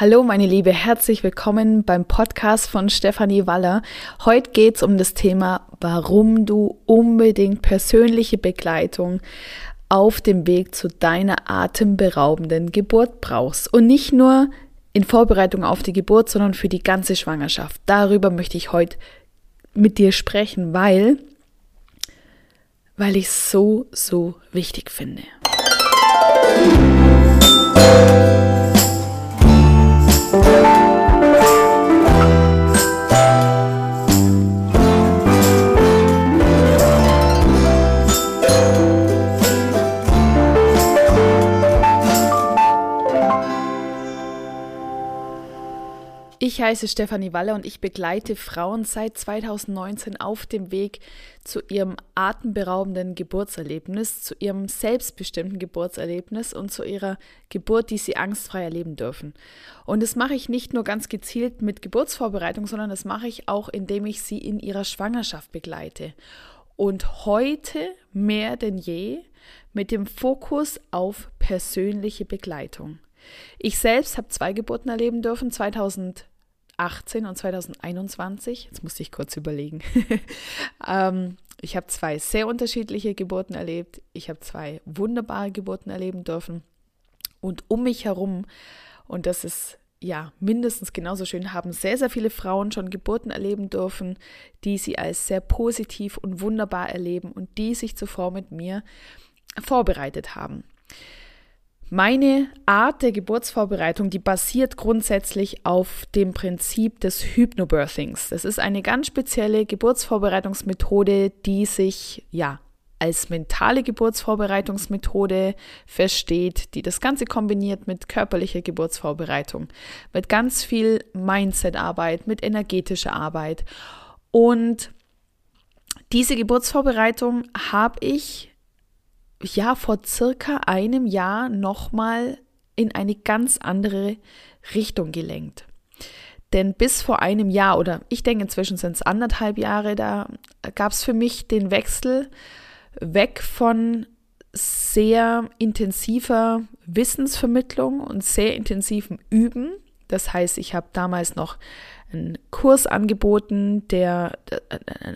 Hallo meine Liebe, herzlich willkommen beim Podcast von Stefanie Waller. Heute geht es um das Thema, warum du unbedingt persönliche Begleitung auf dem Weg zu deiner atemberaubenden Geburt brauchst. Und nicht nur in Vorbereitung auf die Geburt, sondern für die ganze Schwangerschaft. Darüber möchte ich heute mit dir sprechen, weil, weil ich es so, so wichtig finde. Ich heiße Stefanie Walle und ich begleite Frauen seit 2019 auf dem Weg zu ihrem atemberaubenden Geburtserlebnis, zu ihrem selbstbestimmten Geburtserlebnis und zu ihrer Geburt, die sie angstfrei erleben dürfen. Und das mache ich nicht nur ganz gezielt mit Geburtsvorbereitung, sondern das mache ich auch, indem ich sie in ihrer Schwangerschaft begleite. Und heute mehr denn je mit dem Fokus auf persönliche Begleitung. Ich selbst habe zwei Geburten erleben dürfen, 2000 2018 und 2021. Jetzt musste ich kurz überlegen. ähm, ich habe zwei sehr unterschiedliche Geburten erlebt. Ich habe zwei wunderbare Geburten erleben dürfen. Und um mich herum, und das ist ja mindestens genauso schön, haben sehr, sehr viele Frauen schon Geburten erleben dürfen, die sie als sehr positiv und wunderbar erleben und die sich zuvor mit mir vorbereitet haben. Meine Art der Geburtsvorbereitung, die basiert grundsätzlich auf dem Prinzip des Hypnobirthings. Das ist eine ganz spezielle Geburtsvorbereitungsmethode, die sich ja als mentale Geburtsvorbereitungsmethode versteht, die das Ganze kombiniert mit körperlicher Geburtsvorbereitung, mit ganz viel Mindset-Arbeit, mit energetischer Arbeit. Und diese Geburtsvorbereitung habe ich ja vor circa einem Jahr nochmal in eine ganz andere Richtung gelenkt. Denn bis vor einem Jahr oder ich denke inzwischen sind es anderthalb Jahre, da gab es für mich den Wechsel weg von sehr intensiver Wissensvermittlung und sehr intensivem Üben. Das heißt, ich habe damals noch einen Kurs angeboten, der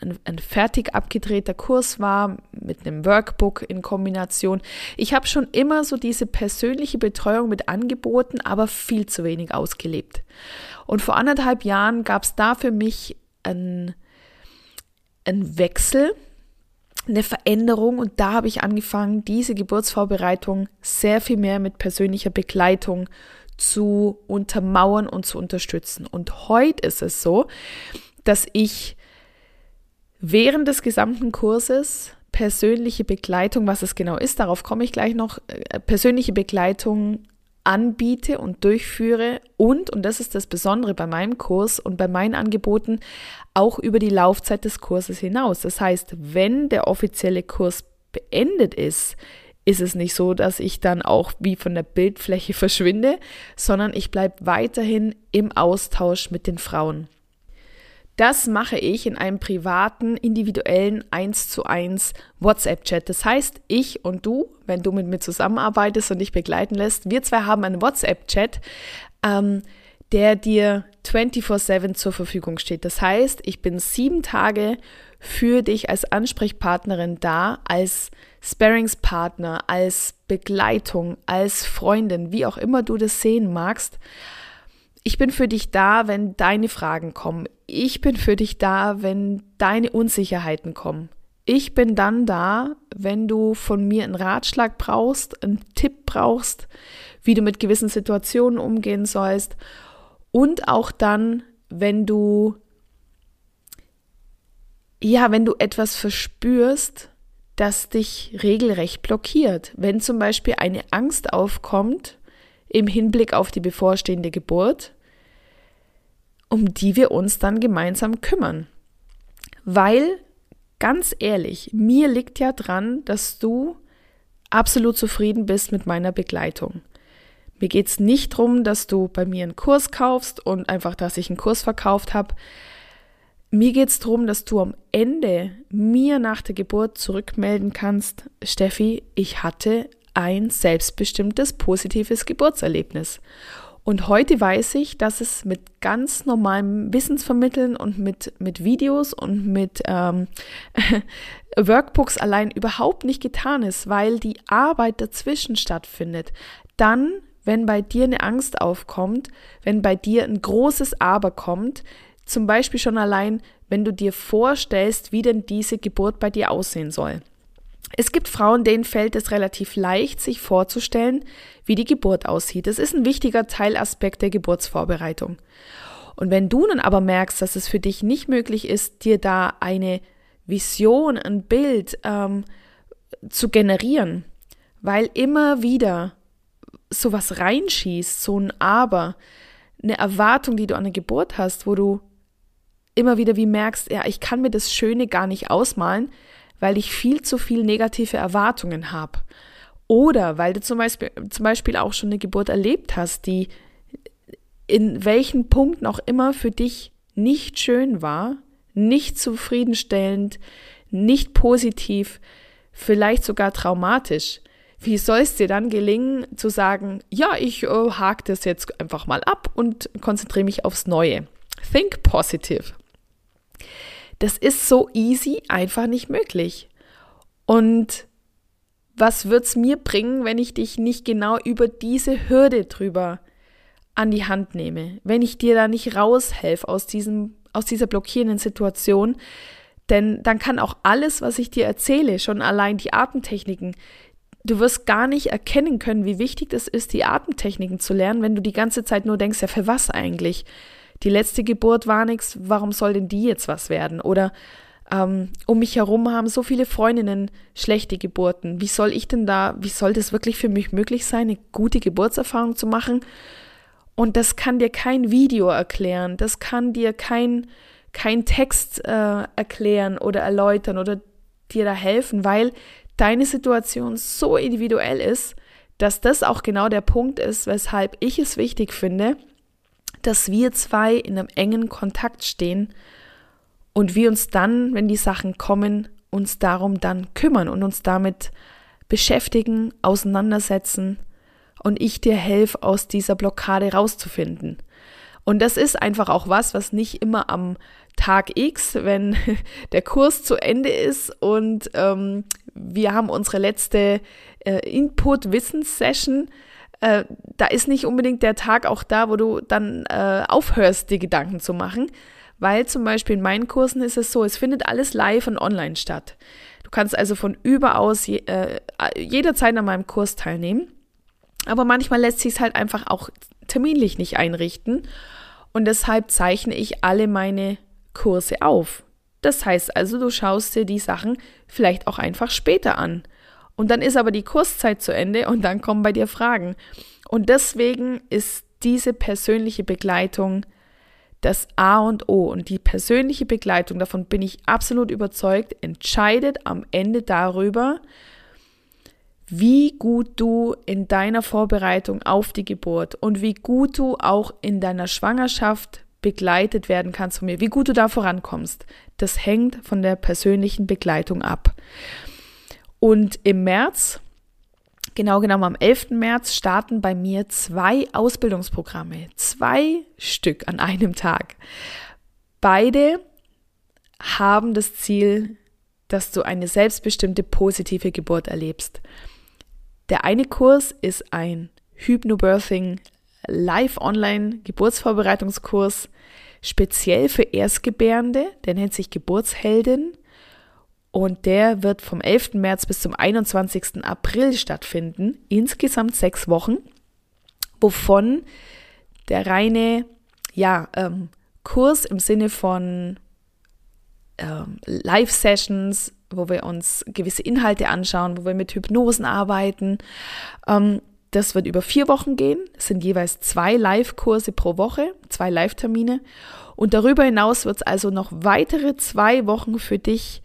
ein, ein, fertig abgedrehter Kurs war mit einem Workbook in Kombination. Ich habe schon immer so diese persönliche Betreuung mit angeboten, aber viel zu wenig ausgelebt. Und vor anderthalb Jahren gab es da für mich einen, einen Wechsel, eine Veränderung und da habe ich angefangen, diese Geburtsvorbereitung sehr viel mehr mit persönlicher Begleitung zu untermauern und zu unterstützen. Und heute ist es so, dass ich während des gesamten Kurses persönliche Begleitung, was es genau ist, darauf komme ich gleich noch, äh, persönliche Begleitung anbiete und durchführe und, und das ist das Besondere bei meinem Kurs und bei meinen Angeboten, auch über die Laufzeit des Kurses hinaus. Das heißt, wenn der offizielle Kurs beendet ist, ist es nicht so, dass ich dann auch wie von der Bildfläche verschwinde, sondern ich bleibe weiterhin im Austausch mit den Frauen. Das mache ich in einem privaten, individuellen 1 zu 1 WhatsApp-Chat. Das heißt, ich und du, wenn du mit mir zusammenarbeitest und dich begleiten lässt, wir zwei haben einen WhatsApp-Chat, ähm, der dir 24-7 zur Verfügung steht. Das heißt, ich bin sieben Tage für dich als Ansprechpartnerin da, als Sparringspartner, als Begleitung, als Freundin, wie auch immer du das sehen magst. Ich bin für dich da, wenn deine Fragen kommen. Ich bin für dich da, wenn deine Unsicherheiten kommen. Ich bin dann da, wenn du von mir einen Ratschlag brauchst, einen Tipp brauchst, wie du mit gewissen Situationen umgehen sollst. Und auch dann, wenn du, ja, wenn du etwas verspürst, das dich regelrecht blockiert. Wenn zum Beispiel eine Angst aufkommt im Hinblick auf die bevorstehende Geburt, um die wir uns dann gemeinsam kümmern. Weil, ganz ehrlich, mir liegt ja dran, dass du absolut zufrieden bist mit meiner Begleitung. Mir geht es nicht darum, dass du bei mir einen Kurs kaufst und einfach, dass ich einen Kurs verkauft habe, mir geht es darum, dass du am Ende mir nach der Geburt zurückmelden kannst, Steffi, ich hatte ein selbstbestimmtes, positives Geburtserlebnis. Und heute weiß ich, dass es mit ganz normalem Wissensvermitteln und mit, mit Videos und mit ähm, Workbooks allein überhaupt nicht getan ist, weil die Arbeit dazwischen stattfindet. Dann, wenn bei dir eine Angst aufkommt, wenn bei dir ein großes Aber kommt, zum Beispiel schon allein, wenn du dir vorstellst, wie denn diese Geburt bei dir aussehen soll. Es gibt Frauen, denen fällt es relativ leicht, sich vorzustellen, wie die Geburt aussieht. Das ist ein wichtiger Teilaspekt der Geburtsvorbereitung. Und wenn du nun aber merkst, dass es für dich nicht möglich ist, dir da eine Vision, ein Bild ähm, zu generieren, weil immer wieder sowas reinschießt, so ein Aber, eine Erwartung, die du an der Geburt hast, wo du immer wieder wie merkst, ja, ich kann mir das Schöne gar nicht ausmalen, weil ich viel zu viel negative Erwartungen habe. Oder weil du zum Beispiel, zum Beispiel auch schon eine Geburt erlebt hast, die in welchen Punkten auch immer für dich nicht schön war, nicht zufriedenstellend, nicht positiv, vielleicht sogar traumatisch. Wie soll es dir dann gelingen zu sagen, ja, ich äh, hake das jetzt einfach mal ab und konzentriere mich aufs Neue? Think positive. Das ist so easy einfach nicht möglich. Und was wird es mir bringen, wenn ich dich nicht genau über diese Hürde drüber an die Hand nehme? Wenn ich dir da nicht raushelfe aus, diesem, aus dieser blockierenden Situation? Denn dann kann auch alles, was ich dir erzähle, schon allein die Atemtechniken, du wirst gar nicht erkennen können, wie wichtig es ist, die Atemtechniken zu lernen, wenn du die ganze Zeit nur denkst, ja, für was eigentlich? die letzte Geburt war nichts, warum soll denn die jetzt was werden? Oder ähm, um mich herum haben so viele Freundinnen schlechte Geburten. Wie soll ich denn da, wie soll das wirklich für mich möglich sein, eine gute Geburtserfahrung zu machen? Und das kann dir kein Video erklären, das kann dir kein, kein Text äh, erklären oder erläutern oder dir da helfen, weil deine Situation so individuell ist, dass das auch genau der Punkt ist, weshalb ich es wichtig finde, dass wir zwei in einem engen Kontakt stehen und wir uns dann, wenn die Sachen kommen, uns darum dann kümmern und uns damit beschäftigen, auseinandersetzen und ich dir helfe, aus dieser Blockade rauszufinden. Und das ist einfach auch was, was nicht immer am Tag X, wenn der Kurs zu Ende ist und ähm, wir haben unsere letzte äh, Input-Wissens-Session, äh, da ist nicht unbedingt der Tag auch da, wo du dann äh, aufhörst, dir Gedanken zu machen. Weil zum Beispiel in meinen Kursen ist es so, es findet alles live und online statt. Du kannst also von überaus je, äh, jederzeit an meinem Kurs teilnehmen. Aber manchmal lässt sich es halt einfach auch terminlich nicht einrichten. Und deshalb zeichne ich alle meine Kurse auf. Das heißt also, du schaust dir die Sachen vielleicht auch einfach später an. Und dann ist aber die Kurszeit zu Ende und dann kommen bei dir Fragen. Und deswegen ist diese persönliche Begleitung das A und O. Und die persönliche Begleitung, davon bin ich absolut überzeugt, entscheidet am Ende darüber, wie gut du in deiner Vorbereitung auf die Geburt und wie gut du auch in deiner Schwangerschaft begleitet werden kannst von mir, wie gut du da vorankommst. Das hängt von der persönlichen Begleitung ab. Und im März, genau genommen am 11. März, starten bei mir zwei Ausbildungsprogramme. Zwei Stück an einem Tag. Beide haben das Ziel, dass du eine selbstbestimmte positive Geburt erlebst. Der eine Kurs ist ein Hypnobirthing Live Online Geburtsvorbereitungskurs speziell für Erstgebärende, der nennt sich Geburtsheldin und der wird vom 11. März bis zum 21. April stattfinden. Insgesamt sechs Wochen, wovon der reine ja, ähm, Kurs im Sinne von ähm, Live-Sessions, wo wir uns gewisse Inhalte anschauen, wo wir mit Hypnosen arbeiten. Ähm, das wird über vier Wochen gehen. Es sind jeweils zwei Live-Kurse pro Woche, zwei Live-Termine. Und darüber hinaus wird es also noch weitere zwei Wochen für dich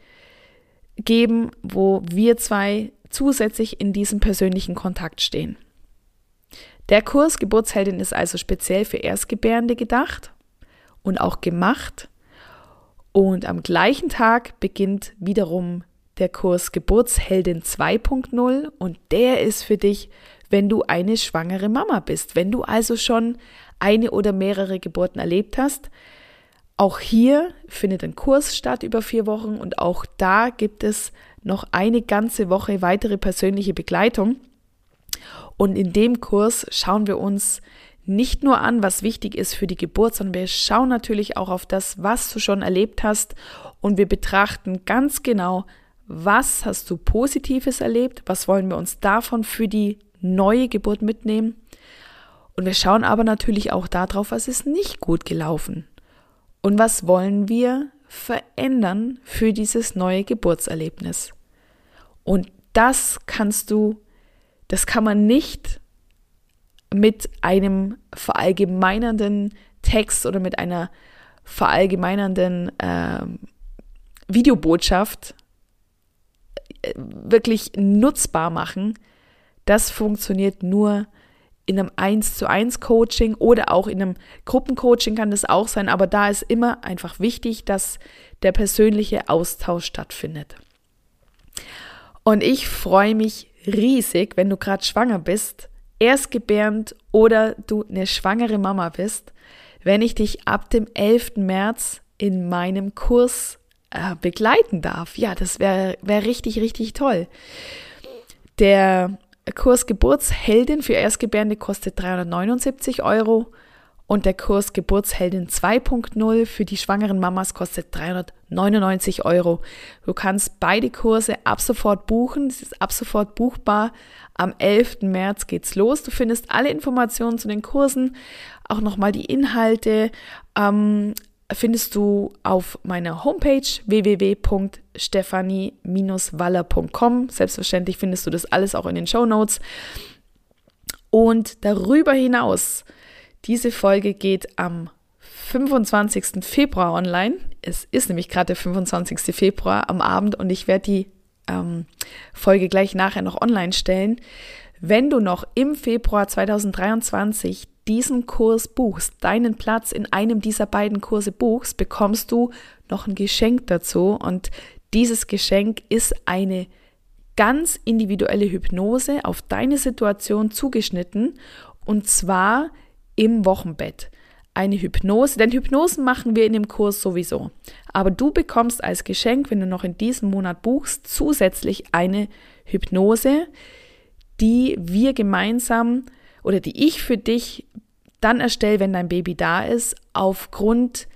geben, wo wir zwei zusätzlich in diesem persönlichen Kontakt stehen. Der Kurs Geburtsheldin ist also speziell für Erstgebärende gedacht und auch gemacht. Und am gleichen Tag beginnt wiederum der Kurs Geburtsheldin 2.0 und der ist für dich wenn du eine schwangere Mama bist. Wenn du also schon eine oder mehrere Geburten erlebt hast, auch hier findet ein Kurs statt über vier Wochen und auch da gibt es noch eine ganze Woche weitere persönliche Begleitung. Und in dem Kurs schauen wir uns nicht nur an, was wichtig ist für die Geburt, sondern wir schauen natürlich auch auf das, was du schon erlebt hast und wir betrachten ganz genau, was hast du Positives erlebt, was wollen wir uns davon für die neue Geburt mitnehmen. Und wir schauen aber natürlich auch darauf, was ist nicht gut gelaufen und was wollen wir verändern für dieses neue Geburtserlebnis. Und das kannst du, das kann man nicht mit einem verallgemeinernden Text oder mit einer verallgemeinernden äh, Videobotschaft wirklich nutzbar machen. Das funktioniert nur in einem 1 zu 1 Coaching oder auch in einem Gruppencoaching kann das auch sein, aber da ist immer einfach wichtig, dass der persönliche Austausch stattfindet. Und ich freue mich riesig, wenn du gerade schwanger bist, erstgebärend oder du eine schwangere Mama bist, wenn ich dich ab dem 11. März in meinem Kurs äh, begleiten darf. Ja, das wäre wär richtig, richtig toll. Der Kurs Geburtsheldin für Erstgebärende kostet 379 Euro und der Kurs Geburtsheldin 2.0 für die schwangeren Mamas kostet 399 Euro. Du kannst beide Kurse ab sofort buchen. Es ist ab sofort buchbar. Am 11. März geht's los. Du findest alle Informationen zu den Kursen, auch nochmal die Inhalte, ähm, findest du auf meiner Homepage www.stefanie-waller.com. Selbstverständlich findest du das alles auch in den Show Notes. Und darüber hinaus, diese Folge geht am 25. Februar online. Es ist nämlich gerade der 25. Februar am Abend und ich werde die ähm, Folge gleich nachher noch online stellen. Wenn du noch im Februar 2023 diesen Kurs buchst, deinen Platz in einem dieser beiden Kurse buchst, bekommst du noch ein Geschenk dazu. Und dieses Geschenk ist eine ganz individuelle Hypnose auf deine Situation zugeschnitten und zwar im Wochenbett. Eine Hypnose, denn Hypnosen machen wir in dem Kurs sowieso. Aber du bekommst als Geschenk, wenn du noch in diesem Monat buchst, zusätzlich eine Hypnose, die wir gemeinsam oder die ich für dich dann erstelle, wenn dein Baby da ist, aufgrund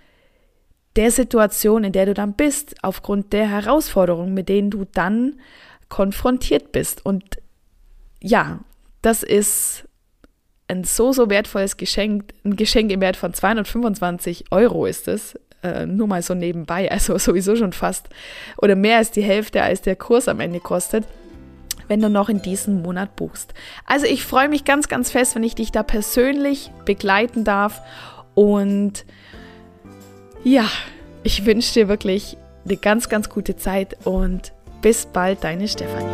der Situation, in der du dann bist, aufgrund der Herausforderungen, mit denen du dann konfrontiert bist. Und ja, das ist ein so, so wertvolles Geschenk, ein Geschenk im Wert von 225 Euro ist es, äh, nur mal so nebenbei, also sowieso schon fast oder mehr als die Hälfte, als der Kurs am Ende kostet wenn du noch in diesem Monat buchst. Also ich freue mich ganz, ganz fest, wenn ich dich da persönlich begleiten darf. Und ja, ich wünsche dir wirklich eine ganz, ganz gute Zeit und bis bald, deine Stefanie.